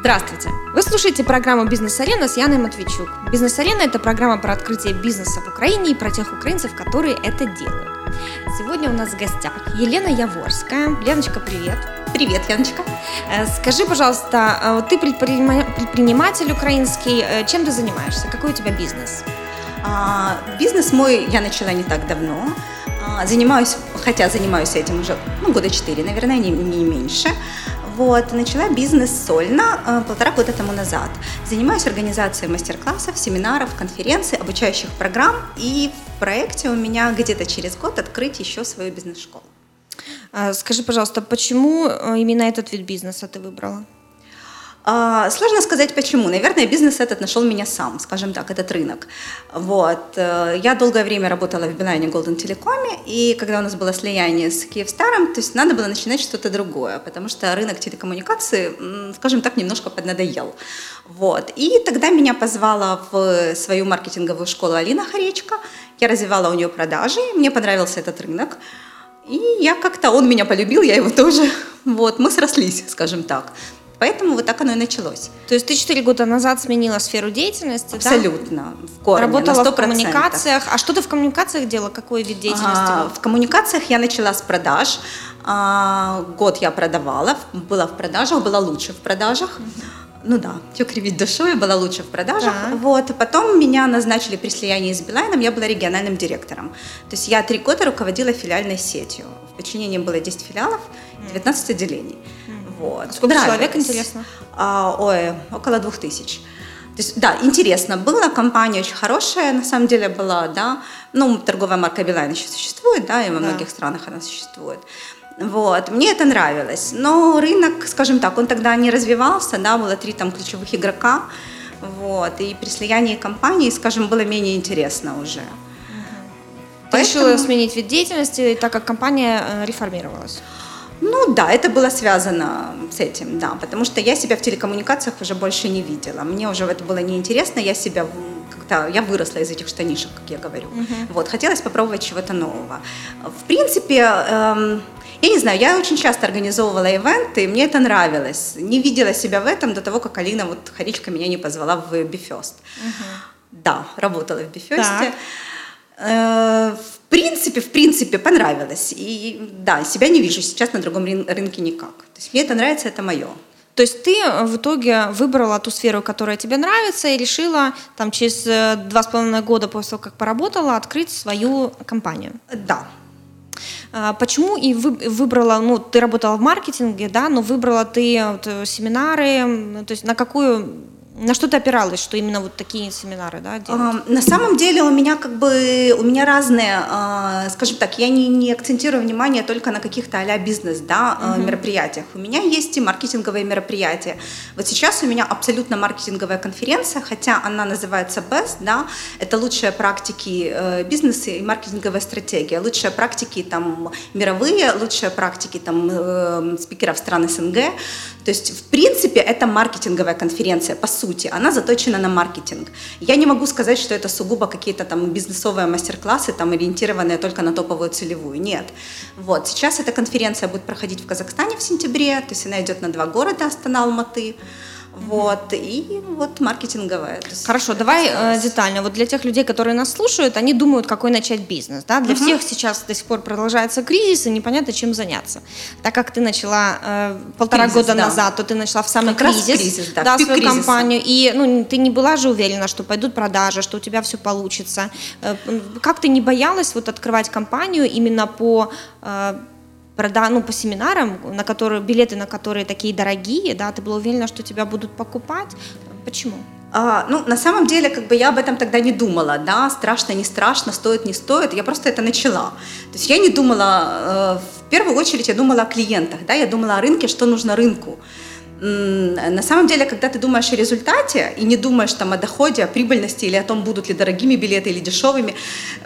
Здравствуйте! Вы слушаете программу «Бизнес-арена» с Яной Матвейчук. «Бизнес-арена» — это программа про открытие бизнеса в Украине и про тех украинцев, которые это делают. Сегодня у нас в гостях Елена Яворская. Леночка, привет! Привет, Яночка. Э, скажи, пожалуйста, э, ты предприниматель украинский. Э, чем ты занимаешься? Какой у тебя бизнес? А, бизнес мой я начала не так давно. А, занимаюсь, хотя занимаюсь этим уже ну, года четыре, наверное, не, не меньше. Вот, начала бизнес сольно э, полтора года тому назад. Занимаюсь организацией мастер-классов, семинаров, конференций, обучающих программ. И в проекте у меня где-то через год открыть еще свою бизнес-школу. А, скажи, пожалуйста, почему э, именно этот вид бизнеса ты выбрала? А, сложно сказать почему. Наверное, бизнес этот нашел меня сам, скажем так, этот рынок. Вот. Э, я долгое время работала в Билайне Golden Телекоме, и когда у нас было слияние с Киевстаром, то есть надо было начинать что-то другое, потому что рынок телекоммуникации, скажем так, немножко поднадоел. Вот. И тогда меня позвала в свою маркетинговую школу Алина Харечка. Я развивала у нее продажи, мне понравился этот рынок. И я как-то, он меня полюбил, я его тоже. Вот, мы срослись, скажем так. Поэтому вот так оно и началось. То есть ты 4 года назад сменила сферу деятельности, Абсолютно, да? в корне, Работала в коммуникациях. А что ты в коммуникациях делала? Какой вид деятельности? А, в коммуникациях я начала с продаж. А, год я продавала, была в продажах, была лучше в продажах. Ну да, все кривить душой, была лучше в продажах. Да. Вот, потом меня назначили при слиянии с Билайном, я была региональным директором. То есть я три года руководила филиальной сетью. В подчинении было 10 филиалов, 19 отделений. Вот. Сколько Нравилось. человек, интересно? А, ой, около двух тысяч. То есть, да, интересно было, компания очень хорошая, на самом деле была, да, ну, торговая марка Билайн еще существует, да, и во да. многих странах она существует. Вот, мне это нравилось, но рынок, скажем так, он тогда не развивался, да, было три там ключевых игрока, вот, и при слиянии компаний, скажем, было менее интересно уже. Ты Поэтому... решила сменить вид деятельности, так как компания э, реформировалась? Ну да, это было связано с этим, да, потому что я себя в телекоммуникациях уже больше не видела. Мне уже это было неинтересно, я себя как-то, я выросла из этих штанишек, как я говорю. Uh-huh. Вот, хотелось попробовать чего-то нового. В принципе, эм, я не знаю, я очень часто организовывала ивенты, и мне это нравилось. Не видела себя в этом до того, как Алина, вот Харичка, меня не позвала в Бифест. Uh-huh. Да, работала в Бифесте. Э, в принципе, в принципе, понравилось. И да, себя не вижу сейчас на другом рынке никак. То есть мне это нравится, это мое. То есть ты в итоге выбрала ту сферу, которая тебе нравится, и решила там через э, два с половиной года после того, как поработала, открыть свою компанию. Да. А почему и вы, выбрала, ну, ты работала в маркетинге, да, но выбрала ты вот, э, семинары, то есть на какую на что ты опиралась, что именно вот такие семинары, да, делать? На самом деле у меня как бы, у меня разные, а, скажем так, я не, не акцентирую внимание только на каких-то а бизнес, да, угу. мероприятиях. У меня есть и маркетинговые мероприятия. Вот сейчас у меня абсолютно маркетинговая конференция, хотя она называется BEST, да, это лучшие практики э, бизнеса и маркетинговая стратегия, лучшие практики там мировые, лучшие практики там э, спикеров стран СНГ. То есть, в принципе, это маркетинговая конференция, по сути сути, она заточена на маркетинг. Я не могу сказать, что это сугубо какие-то там бизнесовые мастер-классы, там ориентированные только на топовую целевую. Нет. Вот, сейчас эта конференция будет проходить в Казахстане в сентябре, то есть она идет на два города, Астана, Алматы. Вот, и вот маркетинговая. Хорошо, давай э, детально. Вот для тех людей, которые нас слушают, они думают, какой начать бизнес. Да? Для угу. всех сейчас до сих пор продолжается кризис, и непонятно, чем заняться. Так как ты начала э, полтора кризис, года да. назад, то ты начала в самый как кризис, кризис да, да, свою кризиса. компанию, и ну, ты не была же уверена, что пойдут продажи, что у тебя все получится. Э, как ты не боялась вот открывать компанию именно по э, прода, ну, по семинарам, на которые, билеты на которые такие дорогие, да, ты была уверена, что тебя будут покупать. Почему? А, ну, на самом деле, как бы я об этом тогда не думала, да, страшно, не страшно, стоит, не стоит, я просто это начала. То есть я не думала, э, в первую очередь я думала о клиентах, да, я думала о рынке, что нужно рынку. На самом деле, когда ты думаешь о результате и не думаешь там о доходе, о прибыльности или о том, будут ли дорогими билеты или дешевыми,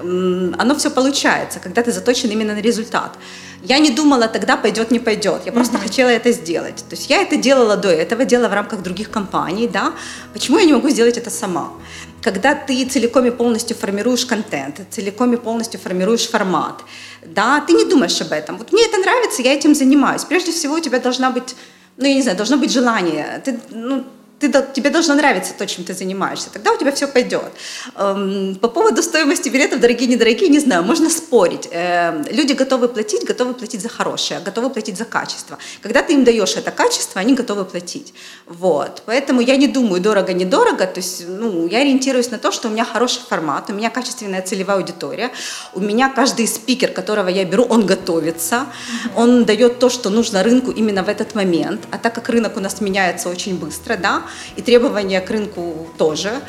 оно все получается, когда ты заточен именно на результат. Я не думала тогда, пойдет, не пойдет. Я просто mm-hmm. хотела это сделать. То есть я это делала до этого, делала в рамках других компаний, да. Почему я не могу сделать это сама? Когда ты целиком и полностью формируешь контент, целиком и полностью формируешь формат, да, ты не думаешь об этом. Вот мне это нравится, я этим занимаюсь. Прежде всего у тебя должна быть ну, я не знаю, должно быть желание. Ты, ну, ты, тебе должно нравиться то, чем ты занимаешься, тогда у тебя все пойдет. Эм, по поводу стоимости билетов, дорогие, недорогие, не знаю, можно спорить. Эм, люди готовы платить, готовы платить за хорошее, готовы платить за качество. Когда ты им даешь это качество, они готовы платить. Вот. Поэтому я не думаю дорого-недорого, то есть ну, я ориентируюсь на то, что у меня хороший формат, у меня качественная целевая аудитория, у меня каждый спикер, которого я беру, он готовится, он дает то, что нужно рынку именно в этот момент, а так как рынок у нас меняется очень быстро, да, и требования к рынку тоже.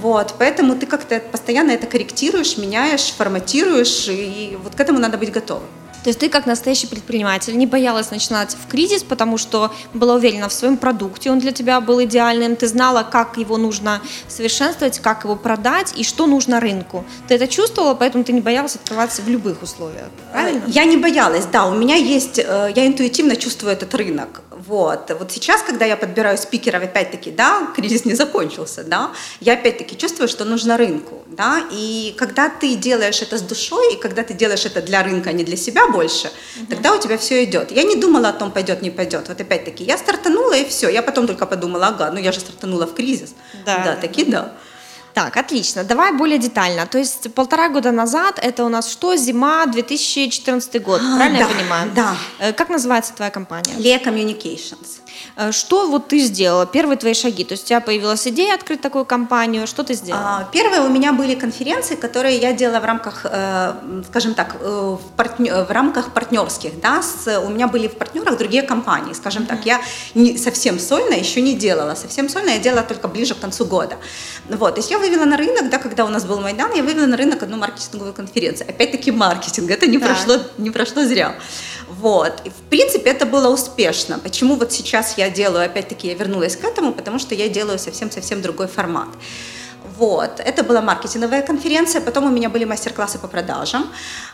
Вот, поэтому ты как-то постоянно это корректируешь, меняешь, форматируешь, и вот к этому надо быть готовым. То есть ты как настоящий предприниматель не боялась начинать в кризис, потому что была уверена в своем продукте, он для тебя был идеальным, ты знала, как его нужно совершенствовать, как его продать и что нужно рынку. Ты это чувствовала, поэтому ты не боялась открываться в любых условиях, правильно? Я не боялась, да, у меня есть, э, я интуитивно чувствую этот рынок. Вот. вот сейчас, когда я подбираю спикеров, опять-таки, да, кризис не закончился, да, я опять-таки чувствую, что нужно рынку, да, и когда ты делаешь это с душой, и когда ты делаешь это для рынка, а не для себя больше, угу. тогда у тебя все идет. Я не думала о том, пойдет, не пойдет. Вот опять-таки, я стартанула и все. Я потом только подумала, ага, ну я же стартанула в кризис. Да, да таки да. Так, отлично. Давай более детально. То есть полтора года назад это у нас что? Зима 2014 год, а, правильно да, я понимаю? Да. Э, как называется твоя компания? Lea Communications. Э, что вот ты сделала, первые твои шаги? То есть у тебя появилась идея открыть такую компанию, что ты сделала? А, первые у меня были конференции, которые я делала в рамках, э, скажем так, в, партнер, в рамках партнерских, да, с, у меня были в партнерах другие компании, скажем так, я не совсем сольно еще не делала, совсем сольно я делала только ближе к концу года. Вот, то есть я вывела на рынок, да, когда у нас был Майдан, я вывела на рынок одну маркетинговую конференцию. Опять-таки маркетинг, это не, прошло, не прошло зря. Вот. И, в принципе, это было успешно. Почему вот сейчас я делаю, опять-таки, я вернулась к этому, потому что я делаю совсем-совсем другой формат. Вот, это была маркетинговая конференция, потом у меня были мастер-классы по продажам,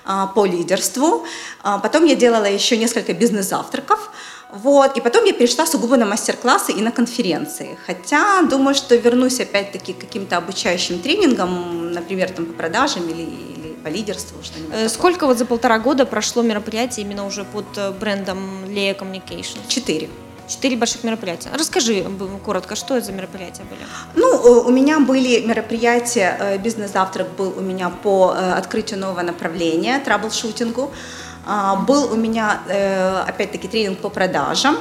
а, по лидерству, а, потом я делала еще несколько бизнес-завтраков, вот, и потом я перешла сугубо на мастер-классы и на конференции. Хотя думаю, что вернусь опять-таки к каким-то обучающим тренингам, например, там по продажам или, или по лидерству, что-нибудь. Э, сколько вот за полтора года прошло мероприятий именно уже под э, брендом Lea Communications? Четыре. Четыре больших мероприятия. Расскажи коротко, что это за мероприятия были? Ну, э, у меня были мероприятия, бизнес-завтрак был у меня по открытию нового направления, траблшутингу. А, был у меня, э, опять-таки, тренинг по продажам,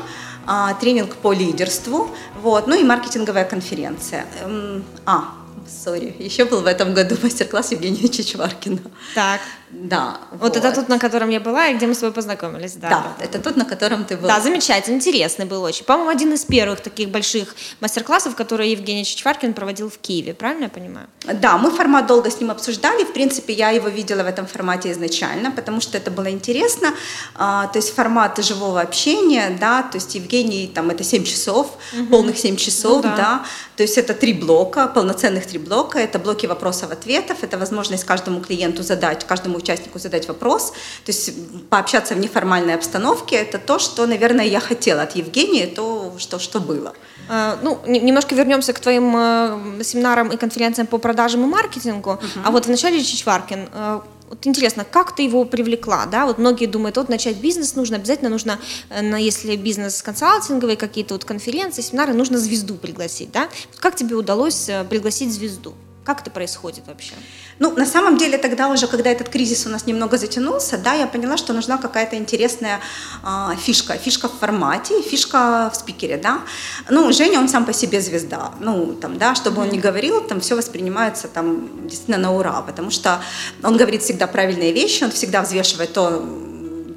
а, тренинг по лидерству, вот, ну и маркетинговая конференция. Эм, а, сори, еще был в этом году мастер-класс Евгения Чичваркина. Так. Да. Вот, вот это тот, на котором я была, и где мы с тобой познакомились, да. Да, это тот, на котором ты была. Да, замечательно, интересный был очень. По-моему, один из первых таких больших мастер-классов, которые Евгений Чичваркин проводил в Киеве, правильно я понимаю? Да, мы формат долго с ним обсуждали, в принципе, я его видела в этом формате изначально, потому что это было интересно, а, то есть формат живого общения, да, то есть Евгений, там, это 7 часов, угу. полных 7 часов, ну, да. да, то есть это три блока, полноценных три блока, это блоки вопросов-ответов, это возможность каждому клиенту задать, каждому участнику задать вопрос, то есть пообщаться в неформальной обстановке, это то, что, наверное, я хотела от Евгения, то, что, что было. А, ну, немножко вернемся к твоим э, семинарам и конференциям по продажам и маркетингу. Uh-huh. А вот вначале Чичваркин, э, вот интересно, как ты его привлекла, да? Вот многие думают, вот начать бизнес нужно, обязательно нужно, э, если бизнес консалтинговый, какие-то вот конференции, семинары, нужно звезду пригласить, да? Вот как тебе удалось пригласить звезду? Как это происходит вообще? Ну, на самом деле, тогда уже, когда этот кризис у нас немного затянулся, да, я поняла, что нужна какая-то интересная э, фишка. Фишка в формате, фишка в спикере, да. Ну, Женя, он сам по себе звезда. Ну, там, да, чтобы он не говорил, там все воспринимается там действительно на ура, потому что он говорит всегда правильные вещи, он всегда взвешивает то,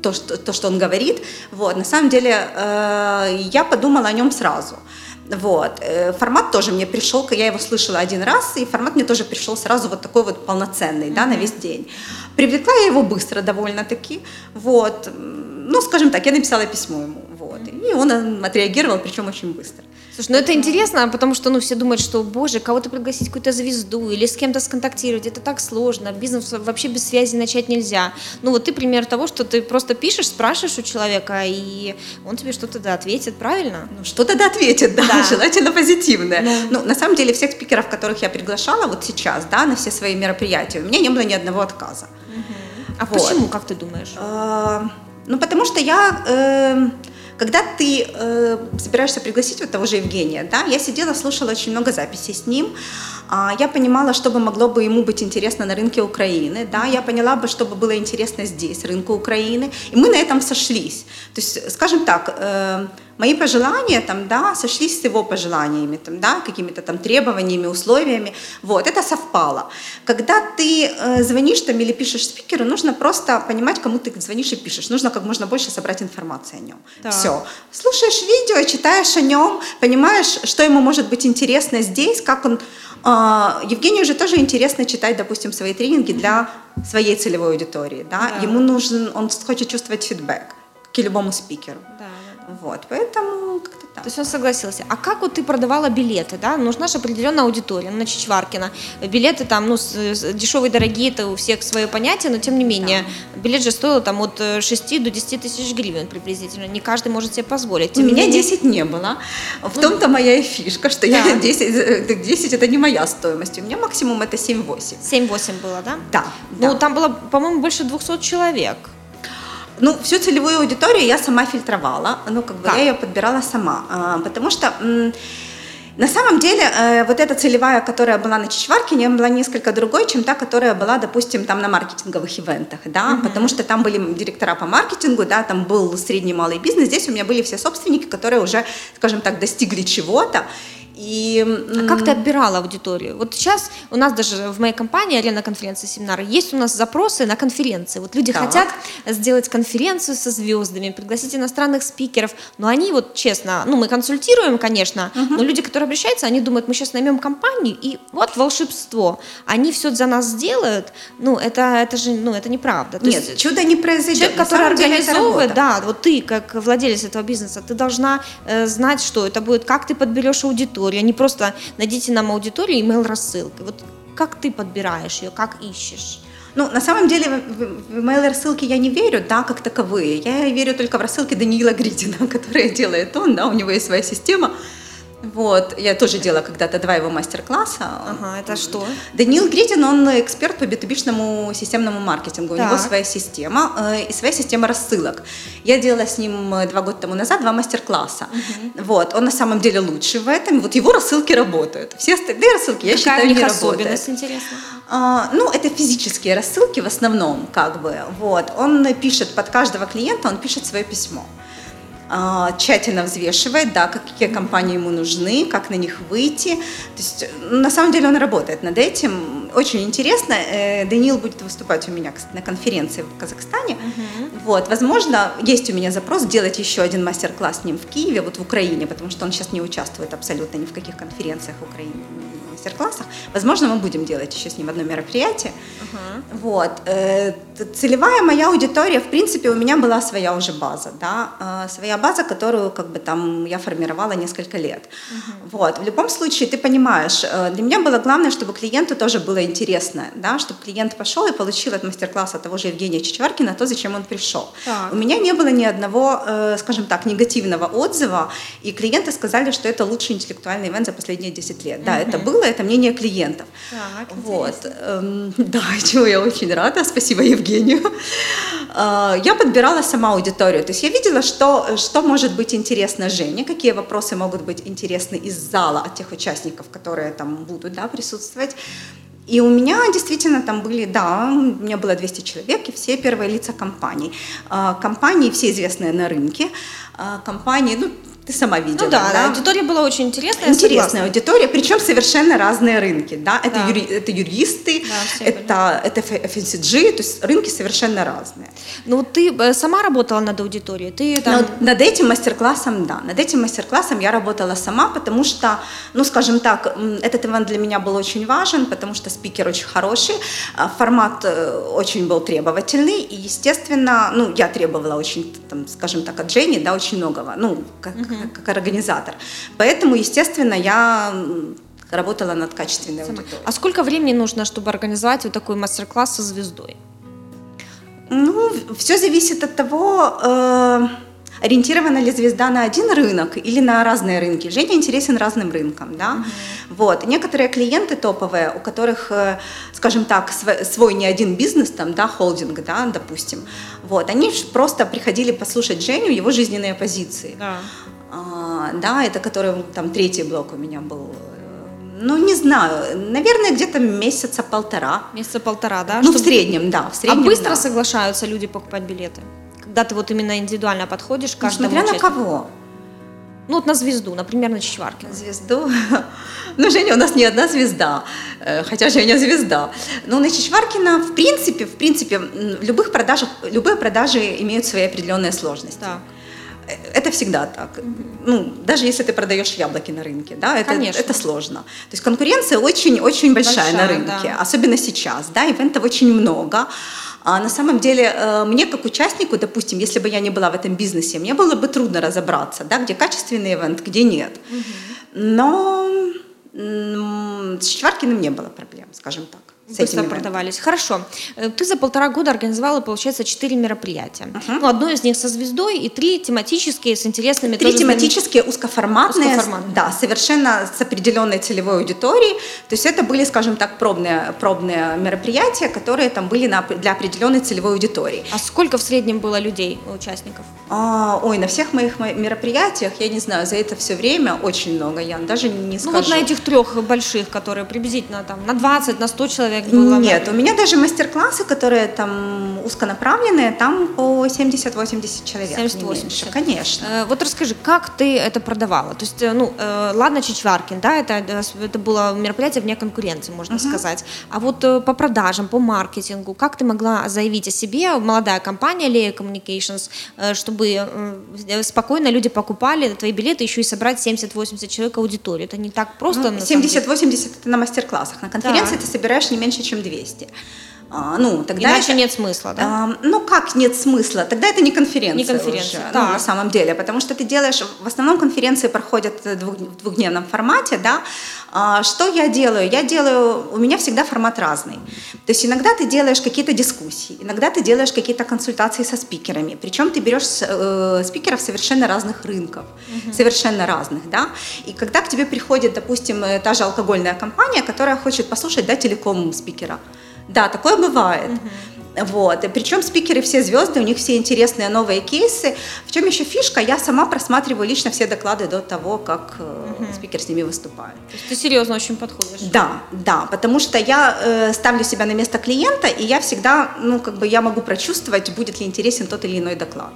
то, что, то, что он говорит. Вот, на самом деле, э, я подумала о нем сразу. Вот. Э, формат тоже мне пришел, я его слышала один раз, и формат мне тоже пришел сразу вот такой вот полноценный, mm-hmm. да, на весь день. Привлекла я его быстро довольно-таки, вот. Ну, скажем так, я написала письмо ему, вот. И он отреагировал, причем очень быстро. Слушай, ну это интересно, потому что ну, все думают, что, боже, кого-то пригласить какую-то звезду или с кем-то сконтактировать, это так сложно, бизнес вообще без связи начать нельзя. Ну вот ты пример того, что ты просто пишешь, спрашиваешь у человека, и он тебе что-то да ответит, правильно? Ну что-то да ответит, да, да. желательно позитивное. Ну. ну, на самом деле, всех спикеров, которых я приглашала вот сейчас, да, на все свои мероприятия, у меня не было ни одного отказа. Угу. А вот. почему, как ты думаешь? А, ну, потому что я... Когда ты э, собираешься пригласить вот того же Евгения, да, я сидела, слушала очень много записей с ним, э, я понимала, что бы могло бы ему быть интересно на рынке Украины, да, я поняла бы, что бы было интересно здесь, рынку Украины, и мы на этом сошлись. То есть, скажем так, э, мои пожелания там, да, сошлись с его пожеланиями, там, да, какими-то там требованиями, условиями, вот, это совпало. Когда ты э, звонишь там или пишешь спикеру, нужно просто понимать, кому ты звонишь и пишешь, нужно как можно больше собрать информации о нем. Так. Все. Слушаешь видео, читаешь о нем, понимаешь, что ему может быть интересно здесь, как он а, Евгению же тоже интересно читать, допустим, свои тренинги для своей целевой аудитории. Да? Да. Ему нужен, он хочет чувствовать фидбэк к любому спикеру. Да. Вот, поэтому как-то так. То есть он согласился. А как вот ты продавала билеты, да? Нужна же определенная аудитория ну, на Чичваркина. Билеты там, ну, дешевые, дорогие, это у всех свое понятие, но тем не менее, да. билет же стоил там от 6 э, до 10 тысяч гривен приблизительно. Не каждый может себе позволить. Тем у меня менее... 10 не было. В ну, том-то моя фишка, что да. я 10, 10 это не моя стоимость. У меня максимум это 7-8. 7-8 было, да? Да. Ну, да. там было, по-моему, больше 200 человек. Ну, всю целевую аудиторию я сама фильтровала, ну, как бы как? я ее подбирала сама, а, потому что... На самом деле, э, вот эта целевая, которая была на Чичваркине, была несколько другой, чем та, которая была, допустим, там на маркетинговых ивентах, да, uh-huh. потому что там были директора по маркетингу, да, там был средний малый бизнес, здесь у меня были все собственники, которые уже, скажем так, достигли чего-то, и, а как ты отбирала аудиторию? Вот сейчас у нас даже в моей компании арена конференции семинары есть у нас запросы на конференции. Вот люди так. хотят сделать конференцию со звездами, пригласить иностранных спикеров, но они вот честно, ну мы консультируем, конечно, угу. но люди, которые обращаются, они думают, мы сейчас наймем компанию и вот волшебство, они все за нас сделают. Ну это это же ну это неправда. То Нет, есть, чудо не произойдет. Человек, который организовывает, да, вот ты как владелец этого бизнеса, ты должна э, знать, что это будет, как ты подберешь аудиторию аудиторию, а не просто найдите нам аудиторию и email рассылкой. Вот как ты подбираешь ее, как ищешь? Ну, на самом деле, в email рассылки я не верю, да, как таковые. Я верю только в рассылки Даниила Гридина, которые делает он, да, у него есть своя система. Вот, я тоже делала когда-то два его мастер-класса. Ага, это что? Даниил Гридин, он эксперт по b системному маркетингу. Так. У него своя система э, и своя система рассылок. Я делала с ним э, два года тому назад два мастер-класса. Угу. Вот, он на самом деле лучший в этом. Вот его рассылки работают. Все остальные рассылки, я Какая считаю, не работают. особенность, интересно? А, ну, это физические рассылки в основном, как бы. Вот, он пишет под каждого клиента, он пишет свое письмо. Тщательно взвешивает, да, какие компании ему нужны, как на них выйти. То есть, на самом деле он работает над этим. Очень интересно. Э, Даниил будет выступать у меня на конференции в Казахстане. Uh-huh. Вот, возможно, есть у меня запрос сделать еще один мастер-класс с ним в Киеве, вот в Украине, потому что он сейчас не участвует абсолютно ни в каких конференциях в Украине мастер-классах. Возможно, мы будем делать еще с ним одно мероприятие. Uh-huh. Вот. Э, целевая моя аудитория, в принципе, у меня была своя уже база, да, э, своя база, которую как бы там я формировала несколько лет. Uh-huh. Вот. В любом случае, ты понимаешь, э, для меня было главное, чтобы клиенту тоже было интересно, да, чтобы клиент пошел и получил от мастер-класса того же Евгения Чичваркина то, зачем он пришел. Так. У меня не было ни одного, скажем так, негативного отзыва, и клиенты сказали, что это лучший интеллектуальный ивент за последние 10 лет. Да, uh-huh. это было, это мнение клиентов. Так, вот. Эм, да, чего я очень рада, спасибо Евгению. Э, я подбирала сама аудиторию, то есть я видела, что, что может быть интересно Жене, какие вопросы могут быть интересны из зала от тех участников, которые там будут да, присутствовать. И у меня действительно там были, да, у меня было 200 человек, и все первые лица компаний. Э, компании все известные на рынке, э, компании, ну, ты сама видела. Ну да, да? аудитория была очень интересная. Интересная аудитория, причем совершенно разные рынки. Да? Это, да. Юри, это юристы, да, это, это FMCG, то есть рынки совершенно разные. Ну ты э, сама работала над аудиторией? Ты там... над, над этим мастер-классом, да. Над этим мастер-классом я работала сама, потому что, ну скажем так, этот ивент для меня был очень важен, потому что спикер очень хороший, а формат э, очень был требовательный, и, естественно, ну я требовала очень, там, скажем так, от Жени, да, очень многого. Ну, как, угу. как организатор. Поэтому, естественно, я работала над качественной Сама. аудиторией. А сколько времени нужно, чтобы организовать вот такой мастер-класс со звездой? Ну, все зависит от того, э, ориентирована ли звезда на один рынок или на разные рынки. Женя интересен разным рынкам, да. Mm-hmm. Вот. Некоторые клиенты топовые, у которых, э, скажем так, свой не один бизнес, там, да, холдинг, да, допустим, вот, они просто приходили послушать Женю, его жизненные позиции. Да. А, да, это который, там, третий блок у меня был ну, не знаю, наверное, где-то месяца полтора. Месяца полтора, да? Ну, Чтобы... в среднем, да. В среднем, а быстро да. соглашаются люди покупать билеты? Когда ты вот именно индивидуально подходишь к ну, каждому ну, Смотря на кого. Ну, вот на звезду, например, на Чичваркина. Звезду? Ну, Женя у нас не одна звезда, э, хотя Женя звезда. Но на Чичваркина, в принципе, в принципе, в любых продажах, любые продажи имеют свои определенные сложности. Так это всегда так. Ну, даже если ты продаешь яблоки на рынке, да, это, это сложно. То есть конкуренция очень-очень большая, большая на рынке, да. особенно сейчас, да, ивентов очень много. А на самом деле э, мне как участнику, допустим, если бы я не была в этом бизнесе, мне было бы трудно разобраться, да, где качественный ивент, где нет. Угу. Но с Чеваркиным не было проблем, скажем так с быстро продавались. Хорошо. Э, ты за полтора года организовала, получается, четыре мероприятия. Uh-huh. Ну, одно из них со звездой и три тематические с интересными... Три тематические, узкоформатные, узкоформатные, да, совершенно с определенной целевой аудиторией. То есть это были, скажем так, пробные, пробные мероприятия, которые там были на, для определенной целевой аудитории. А сколько в среднем было людей, участников? А, ой, на всех моих мероприятиях, я не знаю, за это все время очень много, Ян, даже не скажу. Ну вот на этих трех больших, которые приблизительно там на 20, на 100 человек человек было? Нет, у меня даже мастер-классы, которые там узконаправленные, там по 70-80 человек. 70-80. Конечно. Э, вот расскажи, как ты это продавала? То есть, э, ну, э, ладно, Чичваркин, да, это, это было мероприятие вне конкуренции, можно uh-huh. сказать. А вот по продажам, по маркетингу, как ты могла заявить о себе, молодая компания Leia Communications, чтобы спокойно люди покупали твои билеты, еще и собрать 70-80 человек аудитории? Это не так просто? Ну, 70-80 это на мастер-классах. На конференции да. ты собираешь не меньше, чем 200. А, ну, тогда Иначе это, нет смысла, да? А, ну, как нет смысла? Тогда это не конференция, не конференция уже, ну, на самом деле, потому что ты делаешь, в основном конференции проходят в двухдневном формате, да. А, что я делаю? Я делаю, у меня всегда формат разный. То есть иногда ты делаешь какие-то дискуссии, иногда ты делаешь какие-то консультации со спикерами, причем ты берешь э, спикеров совершенно разных рынков, угу. совершенно разных, да. И когда к тебе приходит, допустим, э, та же алкогольная компания, которая хочет послушать, да, телеком спикера, да, такое бывает. Угу. Вот. И причем спикеры все звезды, у них все интересные новые кейсы. В чем еще фишка? Я сама просматриваю лично все доклады до того, как угу. спикер с ними выступает. То есть ты серьезно очень подходишь? Да, да, потому что я э, ставлю себя на место клиента, и я всегда, ну, как бы я могу прочувствовать, будет ли интересен тот или иной доклад.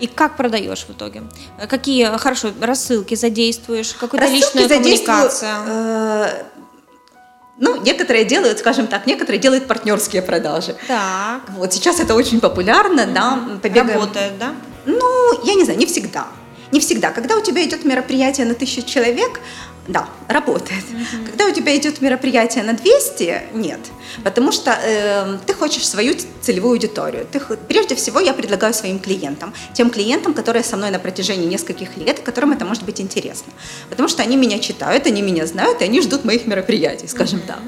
И как продаешь в итоге? Какие, хорошо, рассылки задействуешь? Какую-то личную коммуникацию? Э, ну, некоторые делают, скажем так, некоторые делают партнерские продажи. Так. Вот сейчас это очень популярно, mm-hmm. да. Побегаем. Работает, да? Ну, я не знаю, не всегда. Не всегда. Когда у тебя идет мероприятие на тысячу человек, да, работает. Mm-hmm. Когда у тебя идет мероприятие на 200, нет. Потому что э, ты хочешь свою целевую аудиторию. Ты, прежде всего, я предлагаю своим клиентам, тем клиентам, которые со мной на протяжении нескольких лет, которым это может быть интересно. Потому что они меня читают, они меня знают, и они ждут моих мероприятий, скажем mm-hmm. так.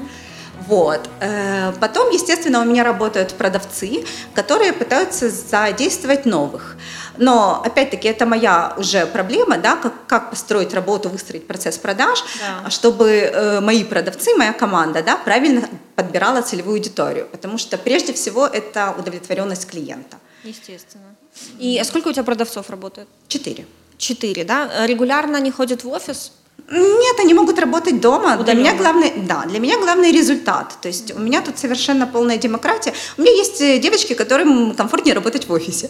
Вот. Э, потом, естественно, у меня работают продавцы, которые пытаются задействовать новых. Но, опять-таки, это моя уже проблема, да, как, как построить работу, выстроить процесс продаж, да. чтобы э, мои продавцы, моя команда, да, правильно подбирала целевую аудиторию. Потому что, прежде всего, это удовлетворенность клиента. Естественно. И сколько у тебя продавцов работает? Четыре. Четыре, да? Регулярно они ходят в офис? Нет, они могут работать дома. Удаленно. Для меня главный, да, для меня главный результат. То есть у меня тут совершенно полная демократия. У меня есть э, девочки, которым комфортнее работать в офисе.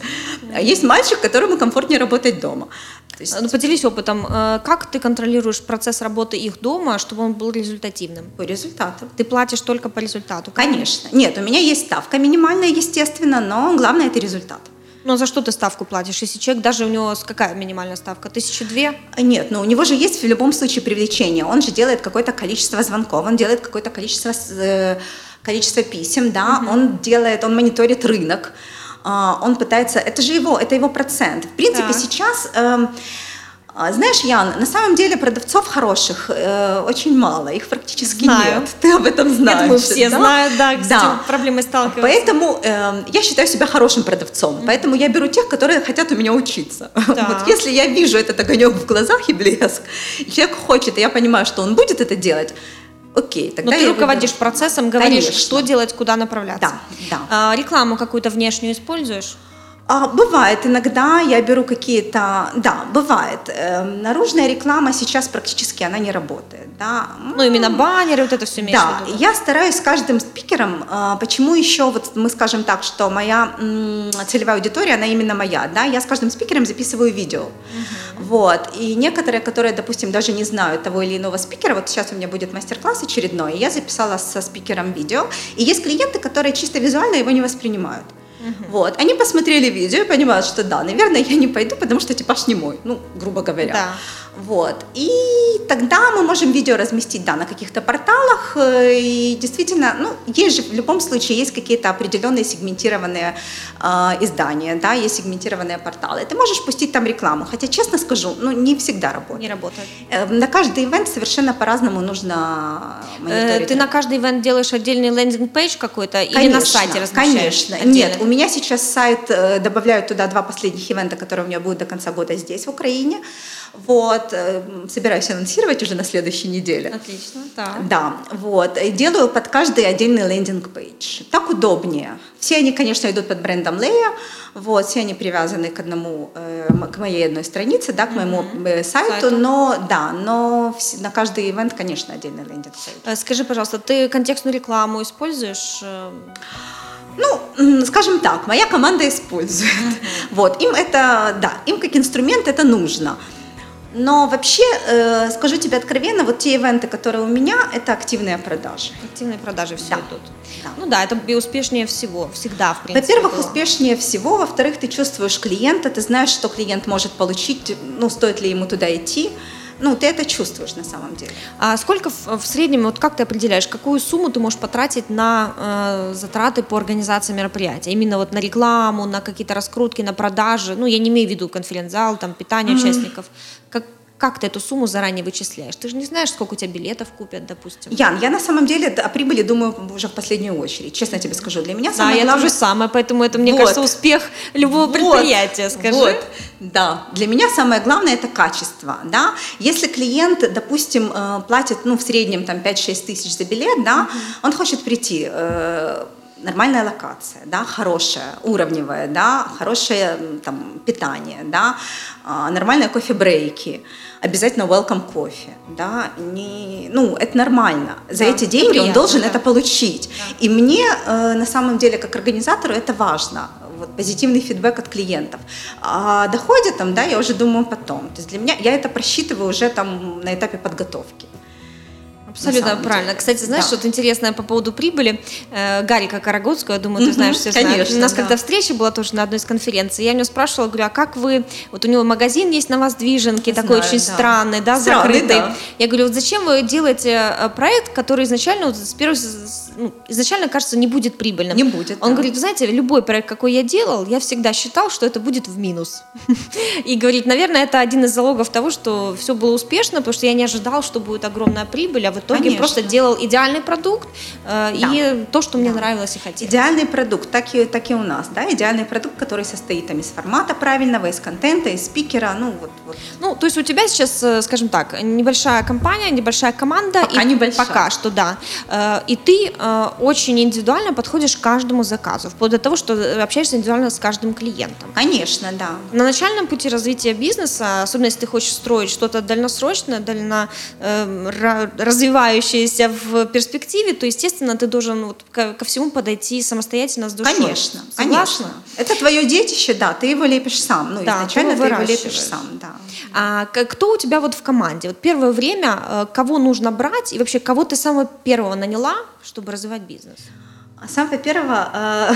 А есть мальчик, которому комфортнее работать дома. То есть... Ну, поделись опытом. Э, как ты контролируешь процесс работы их дома, чтобы он был результативным? По результату. Ты платишь только по результату? Конечно. Нет, у меня есть ставка минимальная, естественно, но главное это результат. Ну, а за что ты ставку платишь? Если человек, даже у него какая минимальная ставка? Тысячи две? Нет, но у него же есть в любом случае привлечение. Он же делает какое-то количество звонков, он делает какое-то количество, э, количество писем, да, угу. он делает, он мониторит рынок, а, он пытается, это же его, это его процент. В принципе, так. сейчас... А, знаешь, Ян, на самом деле продавцов хороших э, очень мало, их практически Знаю. нет. Ты об этом знаешь. Это мы все да? знают, да, с да. этим проблемой сталкиваются. Поэтому э, я считаю себя хорошим продавцом, mm-hmm. поэтому я беру тех, которые хотят у меня учиться. Да. Вот если я вижу этот огонек в глазах и блеск, человек хочет, и я понимаю, что он будет это делать, окей, тогда Но ты руководишь выберу. процессом, говоришь, Конечно. что делать, куда направляться. Да, да. А, рекламу какую-то внешнюю используешь? А, бывает, иногда я беру какие-то, да, бывает. Э, наружная реклама сейчас практически она не работает, да. Ну именно баннеры, вот это все имеешь Да, в виду, я стараюсь с каждым спикером, э, почему еще, вот мы скажем так, что моя м, целевая аудитория, она именно моя, да, я с каждым спикером записываю видео, угу. вот, и некоторые, которые, допустим, даже не знают того или иного спикера, вот сейчас у меня будет мастер-класс очередной, и я записала со спикером видео, и есть клиенты, которые чисто визуально его не воспринимают. Угу. Вот. Они посмотрели видео и понимают, что да, наверное, я не пойду, потому что типаж не мой, ну, грубо говоря. Да. Вот. И тогда мы можем видео разместить, да, на каких-то порталах. Э, и действительно, ну, есть же в любом случае есть какие-то определенные сегментированные э, издания, да, есть сегментированные порталы. Ты можешь пустить там рекламу, хотя, честно скажу, ну, не всегда работает. Не работает. Э, на каждый ивент совершенно по-разному нужно э, мониторить. Ты на каждый ивент делаешь отдельный landing page какой-то или на сайте размещаешь? Конечно. Отдельно? Нет, у меня сейчас сайт, э, добавляют туда два последних ивента, которые у меня будут до конца года здесь, в Украине. Вот, э, собираюсь анонсировать уже на следующей неделе. Отлично, да. Да, вот, и делаю под каждый отдельный landing page. Так удобнее. Все они, конечно, идут под брендом Leia, вот, все они привязаны к одному, э, к моей одной странице, да, к моему mm-hmm. сайту, сайту, но, да, но на каждый ивент, конечно, отдельный landing page. Скажи, пожалуйста, ты контекстную рекламу используешь? Ну, скажем так, моя команда использует. Mm-hmm. Вот, им это, да, им как инструмент это нужно. Но вообще, э, скажу тебе откровенно, вот те ивенты, которые у меня, это активные продажи. Активные продажи все да. идут. Да. Ну да, это успешнее всего, всегда, в принципе. Во-первых, было. успешнее всего. Во-вторых, ты чувствуешь клиента, ты знаешь, что клиент может получить, ну, стоит ли ему туда идти ну, ты это чувствуешь на самом деле. А сколько в, в среднем, вот как ты определяешь, какую сумму ты можешь потратить на э, затраты по организации мероприятия? Именно вот на рекламу, на какие-то раскрутки, на продажи? Ну, я не имею в виду конференц-зал, там, питание mm-hmm. участников. Как, как ты эту сумму заранее вычисляешь? Ты же не знаешь, сколько у тебя билетов купят, допустим. Ян, я на самом деле о прибыли думаю уже в последнюю очередь. Честно тебе скажу, для меня самое да, главное... я то же самое, поэтому это, мне вот. кажется, успех любого предприятия, скажи. Вот, да. Для меня самое главное – это качество, да. Если клиент, допустим, э, платит, ну, в среднем там 5-6 тысяч за билет, да, он хочет прийти, э, нормальная локация, да, хорошая, уровневая, да, хорошее там, питание, да, а, нормальные кофе-брейки, обязательно welcome кофе, да, не, ну, это нормально. За да, эти деньги приятно, он должен да. это получить. Да. И мне, э, на самом деле, как организатору, это важно вот, позитивный фидбэк от клиентов. А доходит там, да, я уже думаю потом. То есть для меня, я это просчитываю уже там на этапе подготовки. Абсолютно правильно. Деле. Кстати, знаешь, да. что-то интересное по поводу прибыли. Э, Гарика Карагодскую, я думаю, ты знаешь, все Конечно, знают. У нас да. когда встреча была тоже на одной из конференций, я у него спрашивала, говорю, а как вы... Вот у него магазин есть на Воздвиженке, такой очень да. странный, да, странный, закрытый. Да. Я говорю, вот зачем вы делаете э, проект, который изначально, вот, с первого, ну, изначально, кажется, не будет прибыльным? Не будет. Он да. говорит, знаете, любой проект, какой я делал, я всегда считал, что это будет в минус. И говорит, наверное, это один из залогов того, что все было успешно, потому что я не ожидал, что будет огромная прибыль, а в итоге Конечно. просто делал идеальный продукт э, да. и то, что мне да. нравилось и хотелось. Идеальный продукт, так и, так и у нас, да, идеальный продукт, который состоит там из формата правильного, из контента, из спикера, ну вот. вот. Ну, то есть у тебя сейчас, э, скажем так, небольшая компания, небольшая команда. Пока и, небольшая. Пока что, да. Э, и ты э, очень индивидуально подходишь к каждому заказу, вплоть до того, что общаешься индивидуально с каждым клиентом. Конечно, да. На начальном пути развития бизнеса, особенно если ты хочешь строить что-то дальносрочное, дально э, развивающееся в перспективе, то, естественно, ты должен вот ко, ко всему подойти самостоятельно с душой. Конечно, Согласна? конечно. Это твое детище, да, ты его лепишь сам. Ну, да, изначально ты, ты его лепишь сам, да. А кто у тебя вот в команде? Вот первое время, э, кого нужно брать и вообще кого ты самого первого наняла, чтобы развивать бизнес? А самого первого э,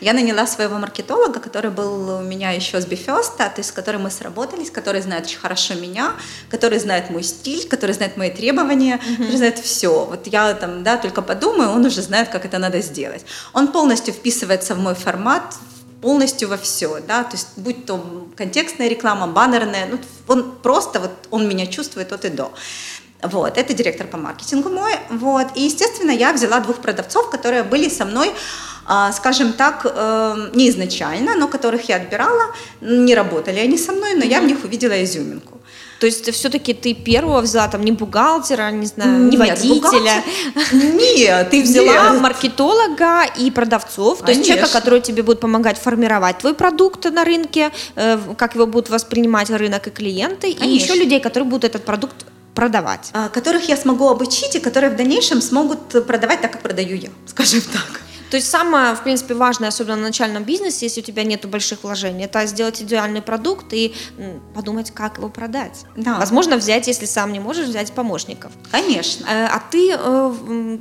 я наняла своего маркетолога, который был у меня еще с Бифеста, то есть с которым мы сработались, который знает очень хорошо меня, который знает мой стиль, который знает мои требования, mm-hmm. который знает все. Вот я там, да, только подумаю, он уже знает, как это надо сделать. Он полностью вписывается в мой формат, полностью во все, да, то есть будь то контекстная реклама, баннерная, ну, он просто вот, он меня чувствует от и до. Вот, это директор по маркетингу мой, вот, и, естественно, я взяла двух продавцов, которые были со мной, а, скажем так, э, не изначально, но которых я отбирала, не работали они со мной, но я в них увидела изюминку. То есть все-таки ты первого взяла там не бухгалтера, не знаю, не Нет, водителя. Нет, ты взяла Нет. маркетолога и продавцов, то есть человека, который тебе будет помогать формировать твой продукт на рынке, э, как его будут воспринимать рынок и клиенты, Конечно. и еще людей, которые будут этот продукт продавать. А, которых я смогу обучить и которые в дальнейшем смогут продавать так, как продаю я, скажем так. То есть самое, в принципе, важное, особенно на начальном бизнесе, если у тебя нет больших вложений, это сделать идеальный продукт и подумать, как его продать. Да. Возможно, взять, если сам не можешь, взять помощников. Конечно. Э, а ты э,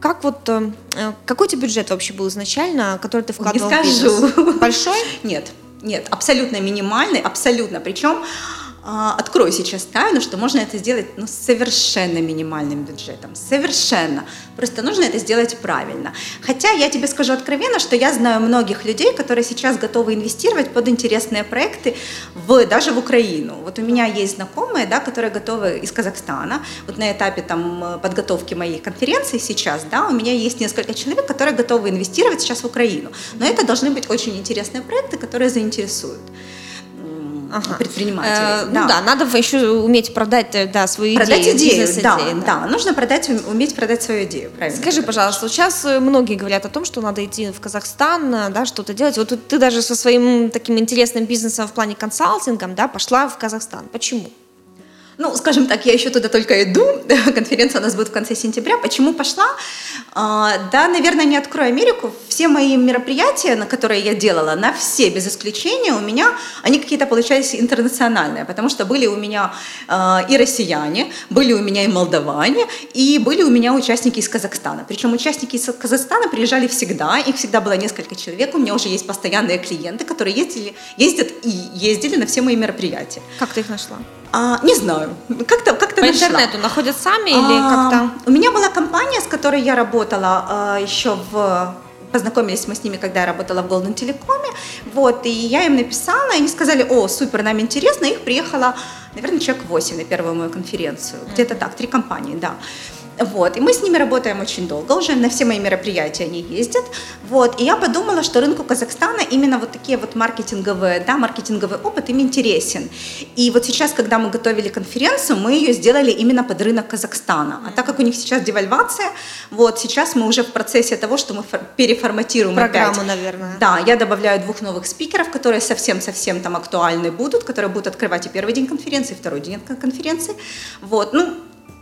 как вот, э, какой у тебя бюджет вообще был изначально, который ты вкладывал не скажу. в бизнес? Большой? Нет, нет, абсолютно минимальный, абсолютно. Причем открою сейчас тайну, что можно это сделать ну, совершенно минимальным бюджетом, совершенно. Просто нужно это сделать правильно. Хотя я тебе скажу откровенно, что я знаю многих людей, которые сейчас готовы инвестировать под интересные проекты в, даже в Украину. Вот у меня есть знакомые, да, которые готовы из Казахстана. Вот на этапе там, подготовки моей конференции сейчас, да, у меня есть несколько человек, которые готовы инвестировать сейчас в Украину. Но это должны быть очень интересные проекты, которые заинтересуют ага. предпринимателей. Э, ну да. Да, надо еще уметь продать э, да, свою продать идею. идею да, да, да, нужно продать, уметь продать свою идею. Правильно Скажи, пожалуйста, сейчас э, многие говорят о том, что надо идти в Казахстан, э, да, что-то делать. Вот ты даже со своим таким интересным бизнесом в плане консалтингом да, пошла в Казахстан. Почему? Ну, скажем так, я еще туда только иду. Конференция у нас будет в конце сентября. Почему пошла? А, да, наверное, не открою Америку. Все мои мероприятия, на которые я делала, на все без исключения у меня, они какие-то получались интернациональные, потому что были у меня а, и россияне, были у меня и молдаване, и были у меня участники из Казахстана. Причем участники из Казахстана приезжали всегда, их всегда было несколько человек. У меня уже есть постоянные клиенты, которые ездили, ездят и ездили на все мои мероприятия. Как ты их нашла? А, не знаю, как-то как По нашла. интернету находят сами или а, как-то? У меня была компания, с которой я работала а, еще в познакомились мы с ними, когда я работала в Golden Телекоме, вот, и я им написала, и они сказали, о, супер, нам интересно, их приехало, наверное, человек 8 на первую мою конференцию, mm-hmm. где-то так, три компании, да. Вот, и мы с ними работаем очень долго, уже на все мои мероприятия они ездят. Вот, и я подумала, что рынку Казахстана именно вот такие вот маркетинговые, да, маркетинговый опыт им интересен. И вот сейчас, когда мы готовили конференцию, мы ее сделали именно под рынок Казахстана. А так как у них сейчас девальвация, вот сейчас мы уже в процессе того, что мы переформатируем программу, опять. наверное. Да, я добавляю двух новых спикеров, которые совсем-совсем там актуальны будут, которые будут открывать и первый день конференции, и второй день конференции. Вот, ну,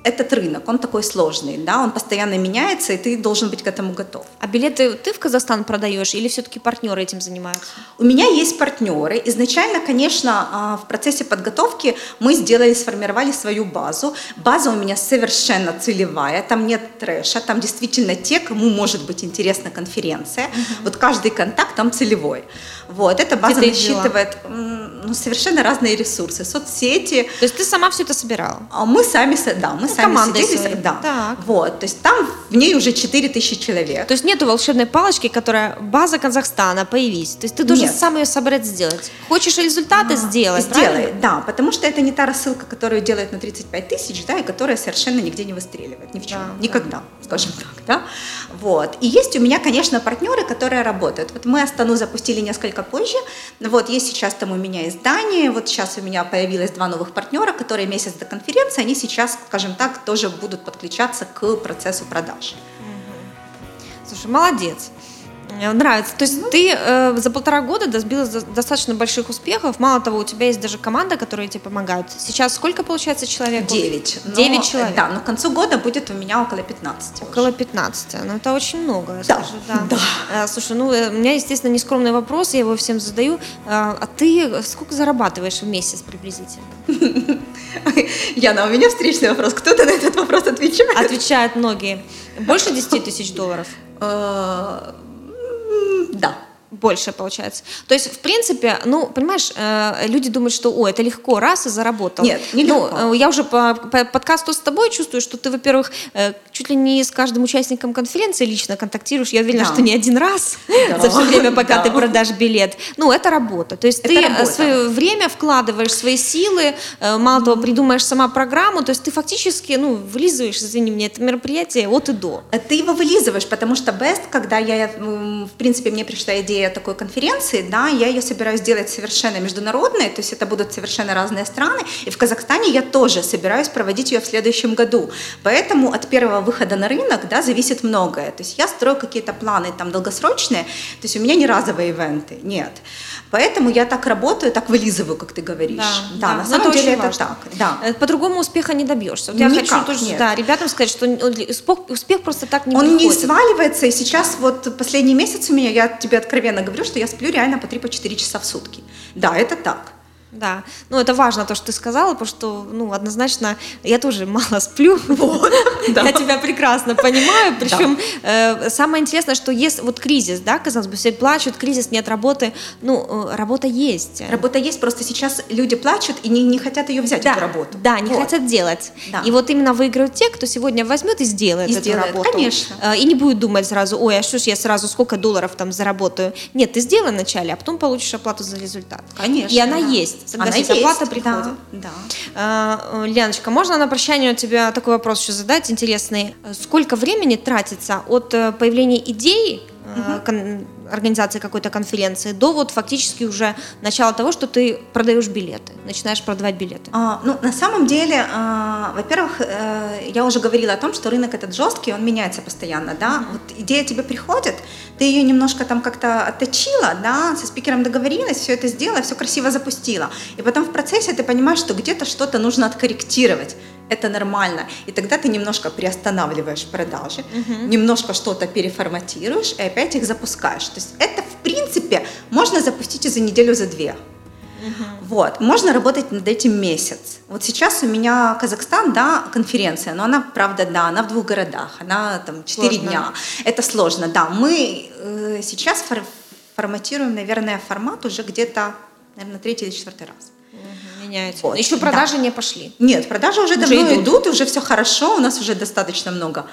этот рынок, он такой сложный, да, он постоянно меняется, и ты должен быть к этому готов. А билеты ты в Казахстан продаешь или все-таки партнеры этим занимаются? У меня есть партнеры. Изначально, конечно, а, в процессе подготовки мы сделали, сформировали свою базу. База у меня совершенно целевая, там нет трэша, там действительно те, кому может быть интересна конференция. Угу. Вот каждый контакт там целевой. Вот, эта база насчитывает ну, совершенно разные ресурсы, соцсети. То есть ты сама все это собирала? А мы сами, да, мы сами командой сидели, своей. да. Так. Вот, то есть там в ней уже 4000 человек. То есть нету волшебной палочки, которая база Казахстана, появись. То есть ты должен Нет. сам ее собрать, сделать. Хочешь результаты, а, сделай, Сделай, да, потому что это не та рассылка, которую делают на 35 тысяч, да, и которая совершенно нигде не выстреливает, ни в чем, да, никогда, да. скажем так, да. Вот, и есть у меня, конечно, партнеры, которые работают. Вот мы Астану запустили несколько позже, вот, есть сейчас там у меня издание, вот сейчас у меня появилось два новых партнера, которые месяц до конференции, они сейчас, скажем так, так тоже будут подключаться к процессу продаж. Слушай, молодец. Нравится. То есть ну, ты э, за полтора года добилась достаточно больших успехов. Мало того, у тебя есть даже команда, которая тебе помогает. Сейчас сколько получается человек? Девять. Девять человек. Да, но к концу года будет у меня около 15. Около 15. Ну, это очень много. Да, слушай, да. да. Э, слушай, ну, э, у меня, естественно, нескромный вопрос, я его всем задаю. Э, а ты сколько зарабатываешь в месяц приблизительно? Яна, у меня встречный вопрос. Кто-то на этот вопрос отвечает? Отвечают многие. Больше 10 тысяч долларов? Да. Больше получается. То есть, в принципе, ну, понимаешь, э, люди думают, что, о, это легко, раз и заработал. Нет, не ну, легко. Ну, я уже по, по подкасту с тобой чувствую, что ты, во-первых, э, чуть ли не с каждым участником конференции лично контактируешь. Я уверена, да. что не один раз да. за все время, пока да. ты продашь билет. Ну, это работа. То есть это ты работа. свое время вкладываешь, свои силы, мало того, придумаешь сама программу, то есть ты фактически, ну, вылизываешь, извини меня, это мероприятие от и до. Ты его вылизываешь, потому что Best, когда я, в принципе, мне пришла идея такой конференции, да, я ее собираюсь сделать совершенно международной, то есть это будут совершенно разные страны, и в Казахстане я тоже собираюсь проводить ее в следующем году. Поэтому от первого выхода на рынок, да, зависит многое. То есть я строю какие-то планы там долгосрочные, то есть у меня не разовые ивенты, нет. Поэтому я так работаю, так вылизываю, как ты говоришь. Да, да, да на самом деле это важно. так. Да. Э, по-другому успеха не добьешься. Вот я Никак, хочу тоже нет. да, ребятам сказать, что успех, успех просто так не Он приходит. не сваливается, и сейчас вот последний месяц у меня, я тебе откровенно говорю, что я сплю реально по 3-4 по часа в сутки. Да, это так. Да, ну это важно то, что ты сказала, потому что, ну, однозначно, я тоже мало сплю, вот, я тебя прекрасно понимаю, причем э, самое интересное, что есть вот кризис, да, казалось бы, все плачут, кризис, нет работы, ну, э, работа есть. Работа есть, просто сейчас люди плачут и не, не хотят ее взять, да, эту работу. Да, не вот. хотят делать. Да. И вот именно выиграют те, кто сегодня возьмет и сделает и эту сделает, работу. конечно. Э, и не будет думать сразу, ой, а что ж я сразу сколько долларов там заработаю. Нет, ты сделай вначале, а потом получишь оплату за результат. Конечно. И она да. есть согласись, Она оплата есть, приходит. Да, да. А, Леночка, можно на прощание у тебя такой вопрос еще задать интересный? Сколько времени тратится от э, появления идеи угу. Организации какой-то конференции до вот фактически уже начала того, что ты продаешь билеты, начинаешь продавать билеты? А, ну, на самом деле, а, во-первых, э, я уже говорила о том, что рынок этот жесткий, он меняется постоянно, да. Угу. Вот идея тебе приходит, ты ее немножко там как-то отточила, да, со спикером договорилась, все это сделала, все красиво запустила. И потом в процессе ты понимаешь, что где-то что-то нужно откорректировать это нормально. И тогда ты немножко приостанавливаешь продажи, угу. немножко что-то переформатируешь и опять их запускаешь. То есть это, в принципе, можно запустить и за неделю, за две. Угу. Вот, можно работать над этим месяц. Вот сейчас у меня Казахстан, да, конференция, но она, правда, да, она в двух городах, она там четыре дня. Это сложно, да. Мы э, сейчас фор форматируем, наверное, формат уже где-то, наверное, третий или четвертый раз меняется. Вот. Еще продажи да. не пошли. Нет, продажи уже, уже давно идут. идут, уже все хорошо, у нас уже достаточно много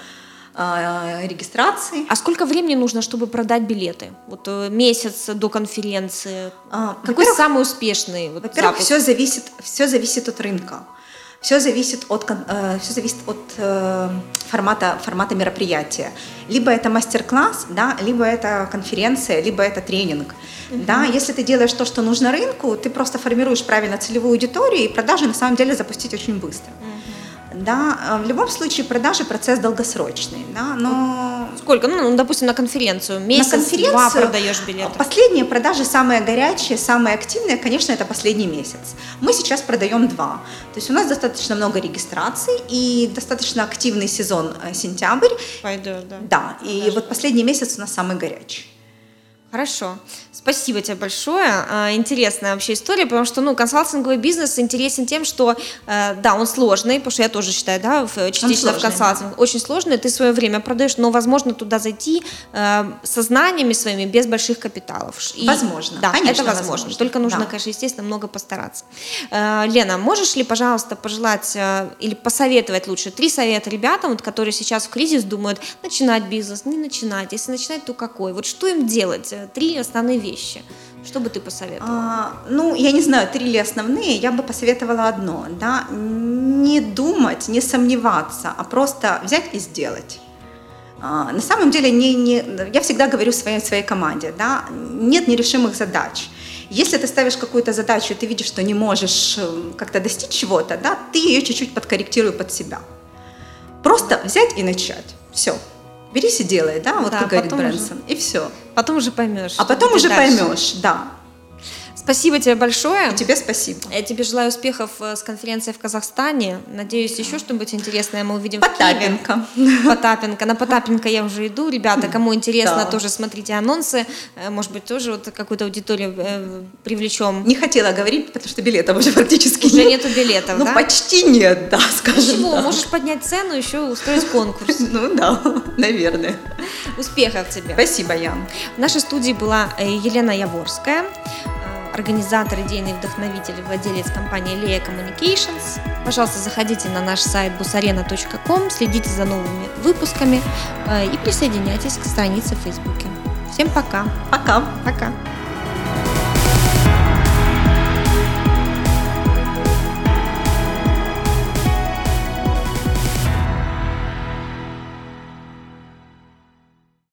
регистрации. А сколько времени нужно, чтобы продать билеты? Вот э, месяц до конференции. А, Какой самый успешный? Вот, во-первых, все зависит, все зависит от рынка. Все зависит от, э, все зависит от э, формата, формата мероприятия. Либо это мастер-класс, да, либо это конференция, либо это тренинг. Uh-huh. Да. Если ты делаешь то, что нужно рынку, ты просто формируешь правильно целевую аудиторию, и продажи на самом деле запустить очень быстро. Uh-huh да, а в любом случае продажи процесс долгосрочный, да, но... Сколько? Ну, ну допустим, на конференцию, месяц, на конференцию два продаешь билеты. Последние продажи, самые горячие, самые активные, конечно, это последний месяц. Мы сейчас продаем два. То есть у нас достаточно много регистраций и достаточно активный сезон э, сентябрь. Пойдет, да. Да, и Даже вот последний месяц у нас самый горячий. Хорошо. Спасибо тебе большое. А, интересная вообще история, потому что, ну, консалтинговый бизнес интересен тем, что, э, да, он сложный, потому что я тоже считаю, да, частично сложный, в консалтинг, да. очень сложный, ты свое время продаешь, но возможно туда зайти э, со знаниями своими без больших капиталов. И, возможно, да, конечно, это возможно. возможно. Только нужно, да. конечно, естественно, много постараться. Э, Лена, можешь ли, пожалуйста, пожелать или посоветовать лучше три совета ребятам, вот, которые сейчас в кризис думают, начинать бизнес, не начинать, если начинать, то какой? Вот что им делать? Три основные вещи. Что бы ты посоветовала? А, ну, я не знаю, три ли основные, я бы посоветовала одно, да, не думать, не сомневаться, а просто взять и сделать. А, на самом деле, не, не, я всегда говорю своей, своей команде, да, нет нерешимых задач. Если ты ставишь какую-то задачу, и ты видишь, что не можешь э, как-то достичь чего-то, да, ты ее чуть-чуть подкорректируй под себя. Просто взять и начать. Все. Берись и делай, да, вот да, как говорит Брэнсон, и все. Потом уже поймешь. А потом уже дальше. поймешь, да. Спасибо тебе большое. Тебе спасибо. Я тебе желаю успехов э, с конференцией в Казахстане. Надеюсь, еще что-нибудь интересное мы увидим Потапенко. в Киеве. Потапенко. На Потапенко я уже иду. Ребята, кому интересно, да. тоже смотрите анонсы. Э, может быть, тоже вот какую-то аудиторию э, привлечем. Не хотела говорить, потому что билетов уже практически уже нет. нету билетов, Ну, да? почти нет, да, скажем Ничего, так. можешь поднять цену, еще устроить конкурс. Ну да, наверное. Успехов тебе. Спасибо, Ян. В нашей студии была Елена Яворская организатор, идейный вдохновитель, владелец компании Leia Communications. Пожалуйста, заходите на наш сайт busarena.com, следите за новыми выпусками и присоединяйтесь к странице в Фейсбуке. Всем пока. Пока. Пока.